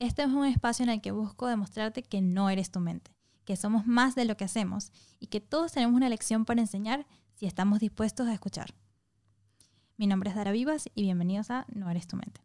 Este es un espacio en el que busco demostrarte que no eres tu mente, que somos más de lo que hacemos y que todos tenemos una lección para enseñar si estamos dispuestos a escuchar. Mi nombre es Dara Vivas y bienvenidos a No eres tu mente.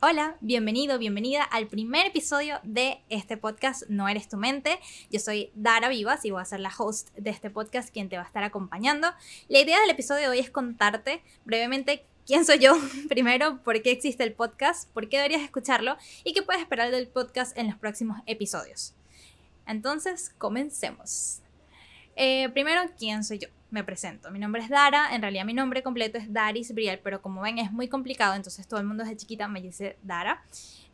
Hola, bienvenido, bienvenida al primer episodio de este podcast No eres tu mente. Yo soy Dara Vivas y voy a ser la host de este podcast quien te va a estar acompañando. La idea del episodio de hoy es contarte brevemente quién soy yo, primero, por qué existe el podcast, por qué deberías escucharlo y qué puedes esperar del podcast en los próximos episodios. Entonces, comencemos. Eh, primero, ¿quién soy yo? me presento. Mi nombre es Dara, en realidad mi nombre completo es Daris Briel, pero como ven es muy complicado, entonces todo el mundo desde chiquita me dice Dara.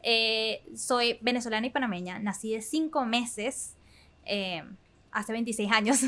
Eh, soy venezolana y panameña, nací de cinco meses, eh, hace 26 años,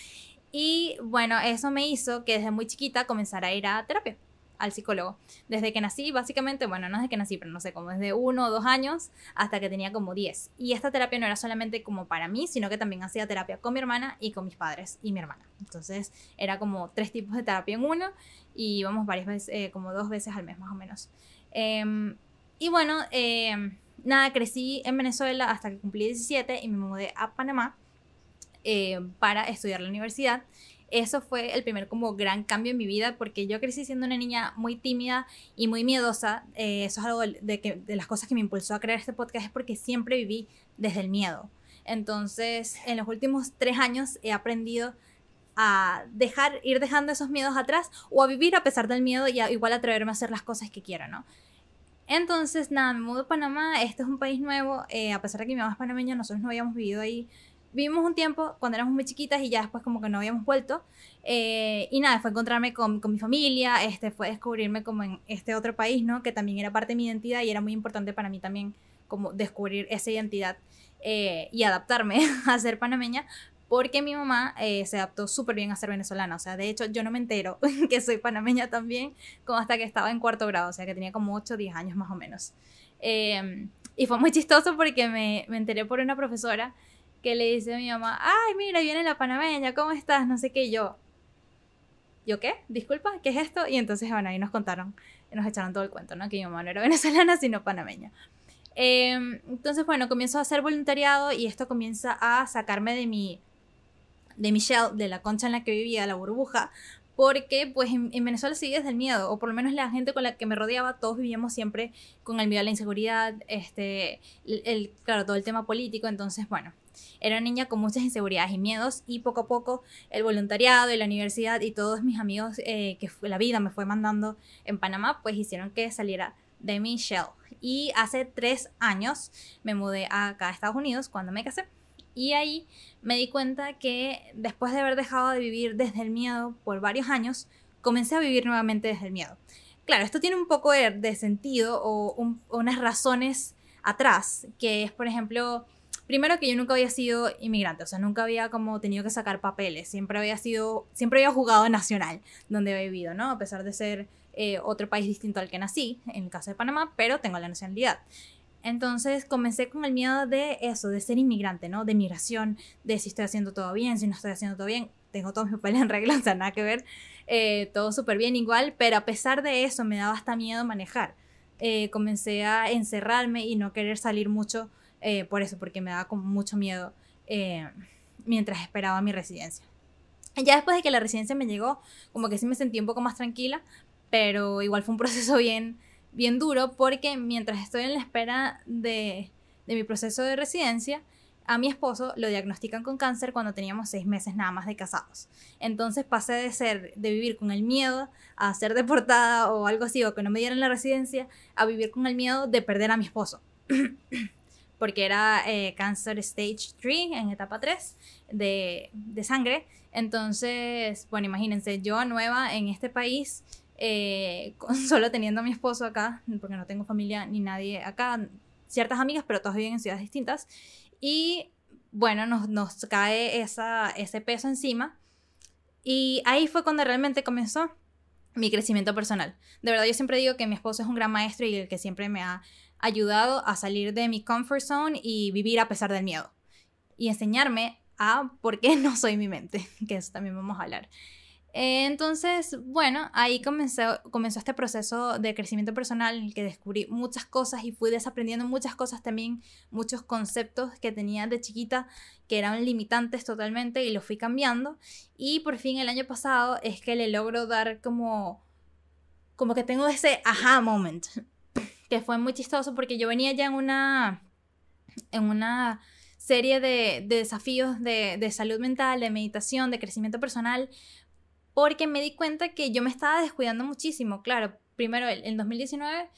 y bueno, eso me hizo que desde muy chiquita comenzara a ir a terapia al psicólogo. Desde que nací, básicamente, bueno, no desde que nací, pero no sé, como desde uno o dos años hasta que tenía como diez. Y esta terapia no era solamente como para mí, sino que también hacía terapia con mi hermana y con mis padres y mi hermana. Entonces era como tres tipos de terapia en uno y íbamos varias veces, eh, como dos veces al mes más o menos. Em, y bueno, em, nada, crecí en Venezuela hasta que cumplí 17 y me mudé a Panamá eh, para estudiar la universidad eso fue el primer como gran cambio en mi vida porque yo crecí siendo una niña muy tímida y muy miedosa. Eh, eso es algo de, que, de las cosas que me impulsó a crear este podcast es porque siempre viví desde el miedo. Entonces, en los últimos tres años he aprendido a dejar, ir dejando esos miedos atrás o a vivir a pesar del miedo y a, igual atreverme a hacer las cosas que quiero, ¿no? Entonces, nada, me mudo a Panamá, este es un país nuevo, eh, a pesar de que mi mamá es panameña, nosotros no habíamos vivido ahí vivimos un tiempo cuando éramos muy chiquitas y ya después como que no habíamos vuelto. Eh, y nada, fue encontrarme con, con, mi familia, este, fue descubrirme como en este otro país, ¿no? Que también era parte de mi identidad y era muy importante para mí también como descubrir esa identidad eh, y adaptarme a ser panameña. Porque mi mamá eh, se adaptó súper bien a ser venezolana. O sea, de hecho, yo no me entero que soy panameña también, como hasta que estaba en cuarto grado. O sea, que tenía como 8 o 10 años más o menos. y fue muy chistoso porque me, me enteré por una profesora que le dice a mi mamá, ay, mira, viene la panameña, ¿cómo estás? No sé qué, yo, ¿yo qué? Disculpa, ¿qué es esto? Y entonces, bueno, ahí nos contaron, nos echaron todo el cuento, ¿no? Que mi mamá no era venezolana, sino panameña. Em, entonces, bueno, comienzo a hacer voluntariado y esto comienza a sacarme de mi, de mi shell, de la concha en la que vivía, la burbuja, porque pues en, Venezuela sigue desde el miedo, o por lo menos la gente con la que me rodeaba, todos vivíamos siempre con el miedo a la inseguridad, este, el, claro, todo el tema político, entonces bueno, era una niña con muchas inseguridades y miedos y poco a poco el voluntariado y la universidad y todos mis amigos eh, que la vida me fue mandando en Panamá, pues hicieron que saliera de mi shell. Y hace tres años me mudé acá a Estados Unidos cuando me casé. Y ahí me di cuenta que después de haber dejado de vivir desde el miedo por varios años, comencé a vivir nuevamente desde el miedo. Claro, esto tiene un poco de, sentido o unas razones atrás, que es, por ejemplo, primero que yo nunca había sido inmigrante, o sea, nunca había como tenido que sacar papeles, siempre había sido, siempre había jugado nacional, donde he vivido, ¿no? A pesar de ser eh, otro país distinto al que nací, en el caso de Panamá, pero tengo la nacionalidad. Entonces comencé con el miedo de eso, de ser inmigrante, ¿no? De migración, de si estoy haciendo todo bien, si no estoy haciendo todo bien, tengo todos mis papeles en regla, o sea, nada que ver, eh, todo súper bien igual, pero a pesar de eso me daba hasta miedo manejar. Eh, comencé a encerrarme y no querer salir mucho eh, por eso, porque me daba como mucho miedo eh, mientras esperaba mi residencia. Ya después de que la residencia me llegó, como que sí me sentí un poco más tranquila, pero igual fue un proceso bien, bien duro porque mientras estoy en la espera de, de mi proceso de residencia, a mi esposo lo diagnostican con cáncer cuando teníamos seis meses nada más de casados. Entonces pasé de ser, de vivir con el miedo a ser deportada o algo así, o que no me dieran la residencia, a vivir con el miedo de perder a mi esposo. porque era eh, Cancer Stage 3, en etapa 3 de, de, sangre. Entonces, bueno, imagínense, yo nueva en este país, eh, solo teniendo a mi esposo acá, porque no tengo familia ni nadie acá, ciertas amigas, pero todas viven en ciudades distintas. Y bueno, nos, nos cae esa, ese peso encima. Y ahí fue cuando realmente comenzó mi crecimiento personal. De verdad, yo siempre digo que mi esposo es un gran maestro y el que siempre me ha ayudado a salir de mi comfort zone y vivir a pesar del miedo. Y enseñarme a por qué no soy mi mente, que eso también vamos a hablar. Eh, entonces, bueno, ahí comenzó, comenzó este proceso de crecimiento personal en el que descubrí muchas cosas y fui desaprendiendo muchas cosas también, muchos conceptos que tenía de chiquita que eran limitantes totalmente y los fui cambiando. Y por fin el año pasado es que le logro dar como, como que tengo ese aha moment, que fue muy chistoso porque yo venía ya en una, en una serie de, desafíos de, de salud mental, de meditación, de crecimiento personal porque me di cuenta que yo me estaba descuidando muchísimo. Claro, primero en 2019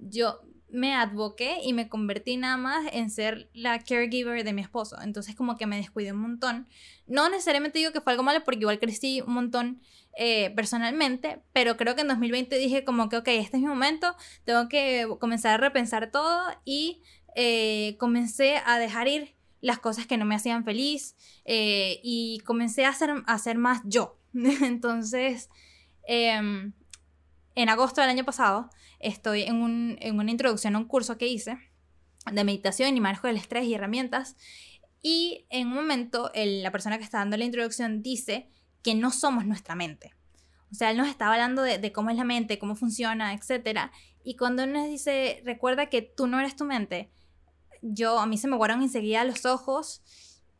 yo me advoqué y me convertí nada más en ser la caregiver de mi esposo. Entonces como que me descuidé un montón. No necesariamente digo que fue algo malo porque igual crecí un montón eh, personalmente, pero creo que en 2020 dije como que, ok, este es mi momento, tengo que comenzar a repensar todo y eh, comencé a dejar ir las cosas que no me hacían feliz eh, y comencé a hacer, a hacer más yo. Entonces, em, en agosto del año pasado, estoy en, una introducción a un curso que hice de meditación y manejo del estrés y herramientas. Y en un momento, la persona que está dando la introducción dice que no somos nuestra mente. O sea, él nos estaba hablando de, cómo es la mente, cómo funciona, etc. Y cuando él nos dice, recuerda que tú no eres tu mente, yo, a mí se me guardaron enseguida los ojos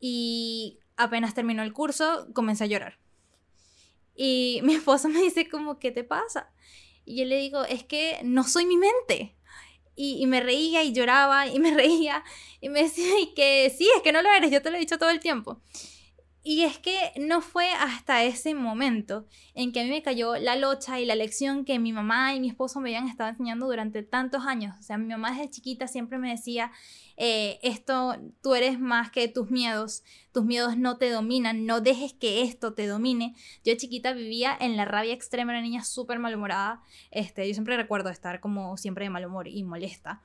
y apenas terminó el curso, comencé a llorar. Y mi esposo me dice como, ¿qué te pasa? Y yo le digo, es que no soy mi mente. Y, me reía y lloraba y me reía y me decía, que sí, es que no lo eres, yo te lo he dicho todo el tiempo. Y es que no fue hasta ese momento en que a mí me cayó la locha y la lección que mi mamá y mi esposo me habían estado enseñando durante tantos años. O sea, mi mamá desde chiquita siempre me decía, eh, esto, tú eres más que tus miedos, tus miedos no te dominan, no dejes que esto te domine. Yo chiquita vivía en la rabia extrema, una niña súper malhumorada. Este, yo siempre recuerdo estar como siempre de mal humor y molesta.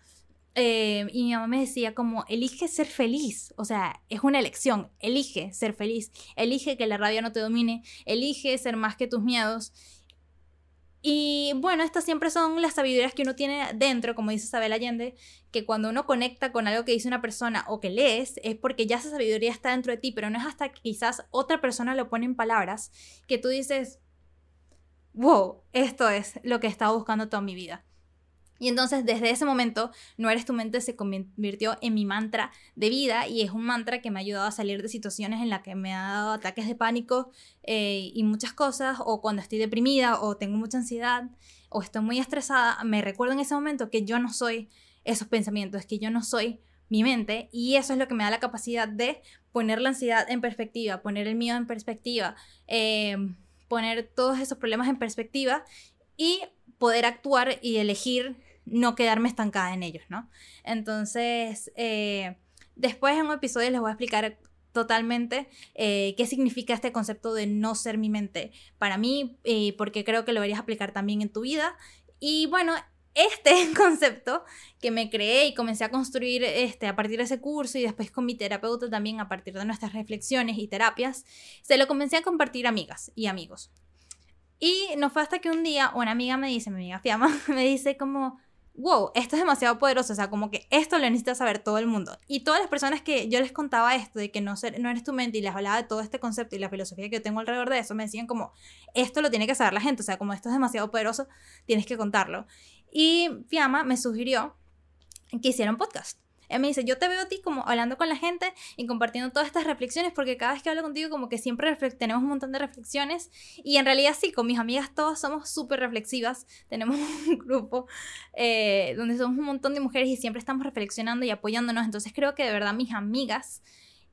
Eh, y mi mamá me decía como, elige ser feliz, o sea, es una elección, elige ser feliz, elige que la rabia no te domine, elige ser más que tus miedos. Y bueno, estas siempre son las sabidurías que uno tiene dentro, como dice Isabel Allende, que cuando uno conecta con algo que dice una persona o que lees, es porque ya esa sabiduría está dentro de ti, pero no es hasta que quizás otra persona lo pone en palabras que tú dices, wow, esto es lo que he estado buscando toda mi vida. Y entonces desde ese momento, no eres tu mente se convirtió en mi mantra de vida y es un mantra que me ha ayudado a salir de situaciones en las que me ha dado ataques de pánico eh, y muchas cosas, o cuando estoy deprimida o tengo mucha ansiedad o estoy muy estresada, me recuerdo en ese momento que yo no soy esos pensamientos, que yo no soy mi mente y eso es lo que me da la capacidad de poner la ansiedad en perspectiva, poner el miedo en perspectiva, eh, poner todos esos problemas en perspectiva y poder actuar y elegir no quedarme estancada en ellos, ¿no? Entonces, eh, después en un episodio les voy a explicar totalmente eh, qué significa este concepto de no ser mi mente para mí, eh, porque creo que lo deberías aplicar también en tu vida. Y bueno, este concepto que me creé y comencé a construir este, a partir de ese curso y después con mi terapeuta también a partir de nuestras reflexiones y terapias, se lo comencé a compartir a amigas y amigos. Y no fue hasta que un día una amiga me dice, mi amiga Fiamma, me dice como, wow, esto es demasiado poderoso, o sea, como que esto lo necesita saber todo el mundo. Y todas las personas que yo les contaba esto, de que no, ser, no eres tu mente y les hablaba de todo este concepto y la filosofía que yo tengo alrededor de eso, me decían como, esto lo tiene que saber la gente, o sea, como esto es demasiado poderoso, tienes que contarlo. Y Fiamma me sugirió que hiciera un podcast. Él me dice, yo te veo a ti como hablando con la gente y compartiendo todas estas reflexiones, porque cada vez que hablo contigo como que siempre tenemos un montón de reflexiones y en realidad sí, con mis amigas todas somos súper reflexivas, tenemos un grupo eh, donde somos un montón de mujeres y siempre estamos reflexionando y apoyándonos, entonces creo que de verdad mis amigas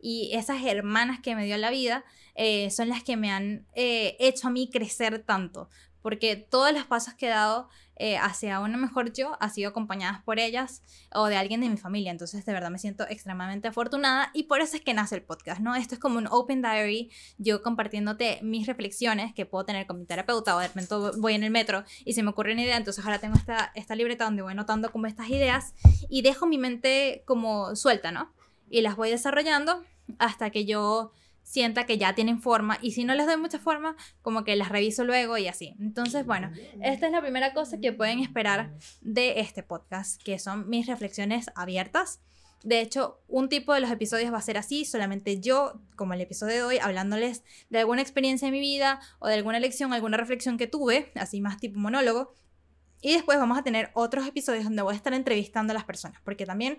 y esas hermanas que me dio la vida eh, son las que me han eh, hecho a mí crecer tanto, porque todos los pasos que he dado eh, hacia una mejor yo ha sido acompañadas por ellas o de alguien de mi familia. Entonces, de verdad me siento extremadamente afortunada y por eso es que nace el podcast, ¿no? Esto es como un open diary, yo compartiéndote mis reflexiones que puedo tener con mi terapeuta o de repente voy en el metro y se me ocurre una idea, entonces ahora tengo esta, esta libreta donde voy anotando como estas ideas y dejo mi mente como suelta, ¿no? Y las voy desarrollando hasta que yo sienta que ya tienen forma y si no les doy mucha forma, como que las reviso luego y así. Entonces, bueno, esta es la primera cosa que pueden esperar de este podcast, que son mis reflexiones abiertas. De hecho, un tipo de los episodios va a ser así, solamente yo, como el episodio de hoy, hablándoles de alguna experiencia de mi vida o de alguna lección, alguna reflexión que tuve, así más tipo monólogo. Y después vamos a tener otros episodios donde voy a estar entrevistando a las personas, porque también,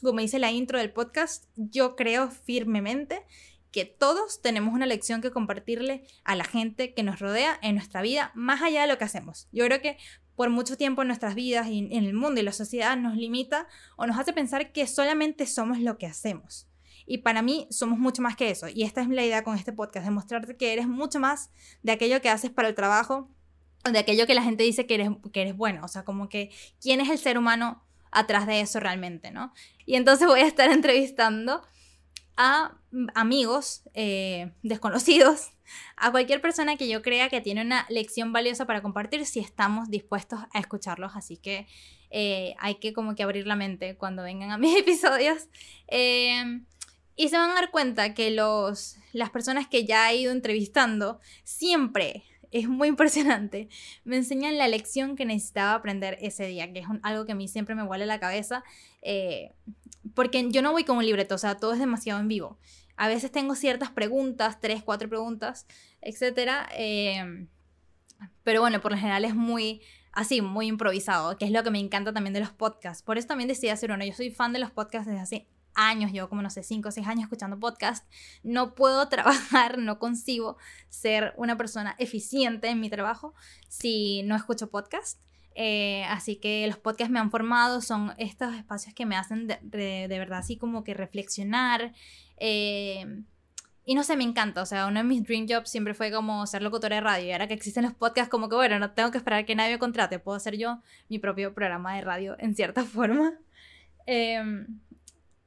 como dice la intro del podcast, yo creo firmemente que todos tenemos una lección que compartirle a la gente que nos rodea en nuestra vida, más allá de lo que hacemos. Yo creo que por mucho tiempo en nuestras vidas y en el mundo y la sociedad nos limita o nos hace pensar que solamente somos lo que hacemos. Y para mí somos mucho más que eso. Y esta es la idea con este podcast, demostrarte que eres mucho más de aquello que haces para el trabajo o de aquello que la gente dice que eres, que eres bueno. O sea, como que quién es el ser humano atrás de eso realmente, ¿no? Y entonces voy a estar entrevistando a amigos eh, desconocidos, a cualquier persona que yo crea que tiene una lección valiosa para compartir si estamos dispuestos a escucharlos. Así que eh, hay que como que abrir la mente cuando vengan a mis episodios. Eh, y se van a dar cuenta que los, las personas que ya he ido entrevistando siempre es muy impresionante. Me enseñan la lección que necesitaba aprender ese día, que es algo que a mí siempre me huele la cabeza, eh, porque yo no voy con un libreto, o sea, todo es demasiado en vivo. A veces tengo ciertas preguntas, tres, cuatro preguntas, etc. Eh, pero bueno, por lo general es muy así, muy improvisado, que es lo que me encanta también de los podcasts. Por eso también decidí hacer uno. Yo soy fan de los podcasts desde hace años, llevo como no sé, 5 o 6 años escuchando podcast, no puedo trabajar, no consigo ser una persona eficiente en mi trabajo si no escucho podcast. Eh, así que los podcasts me han formado, son estos espacios que me hacen de, verdad así como que reflexionar. Eh, y no sé, me encanta. O sea, uno de mis dream jobs siempre fue como ser locutora de radio. Y ahora que existen los podcasts, como que bueno, no tengo que esperar que nadie me contrate. Puedo hacer yo mi propio programa de radio en cierta forma. Eh,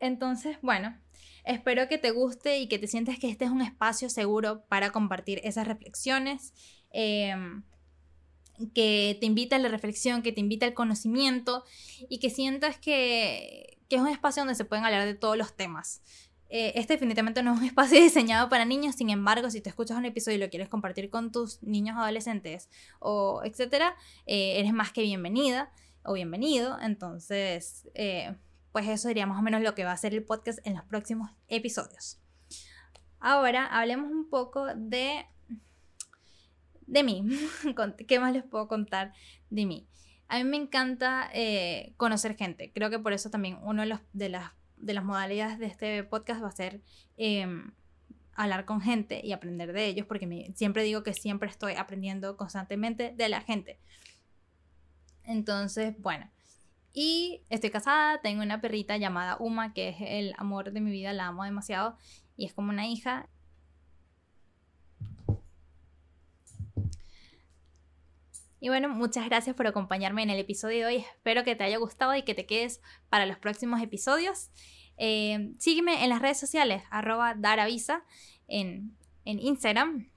entonces, bueno, espero que te guste y que te sientas que este es un espacio seguro para compartir esas reflexiones. Em, que te invita a la reflexión, que te invita al conocimiento y que sientas que, es un espacio donde se pueden hablar de todos los temas. Eh, este definitivamente no es un espacio diseñado para niños, sin embargo, si te escuchas un episodio y lo quieres compartir con tus niños adolescentes o etcétera, eh, eres más que bienvenida o bienvenido. Entonces, eh, pues eso sería más o menos lo que va a ser el podcast en los próximos episodios. Ahora hablemos un poco de, de mí. ¿Qué más les puedo contar de mí? A mí me encanta eh, conocer gente. Creo que por eso también uno de, los, de, las, de las modalidades de este podcast va a ser em, hablar con gente y aprender de ellos, porque siempre digo que siempre estoy aprendiendo constantemente de la gente. Entonces, bueno, y estoy casada, tengo una perrita llamada Uma, que es el amor de mi vida, la amo demasiado y es como una hija. Y bueno, muchas gracias por acompañarme en el episodio de hoy. Espero que te haya gustado y que te quedes para los próximos episodios. Eh, sígueme en las redes sociales, arroba daravisa en, en Instagram.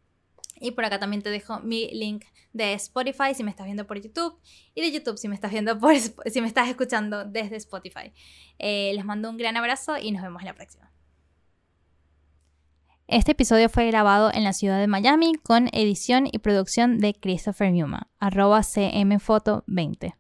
Y por acá también te dejo mi link de Spotify si me estás viendo por YouTube y de YouTube si me estás viendo por si me estás escuchando desde Spotify. Eh, les mando un gran abrazo y nos vemos en la próxima. Este episodio fue grabado en la ciudad de Miami con edición y producción de Christopher Newman, arroba cmfoto20.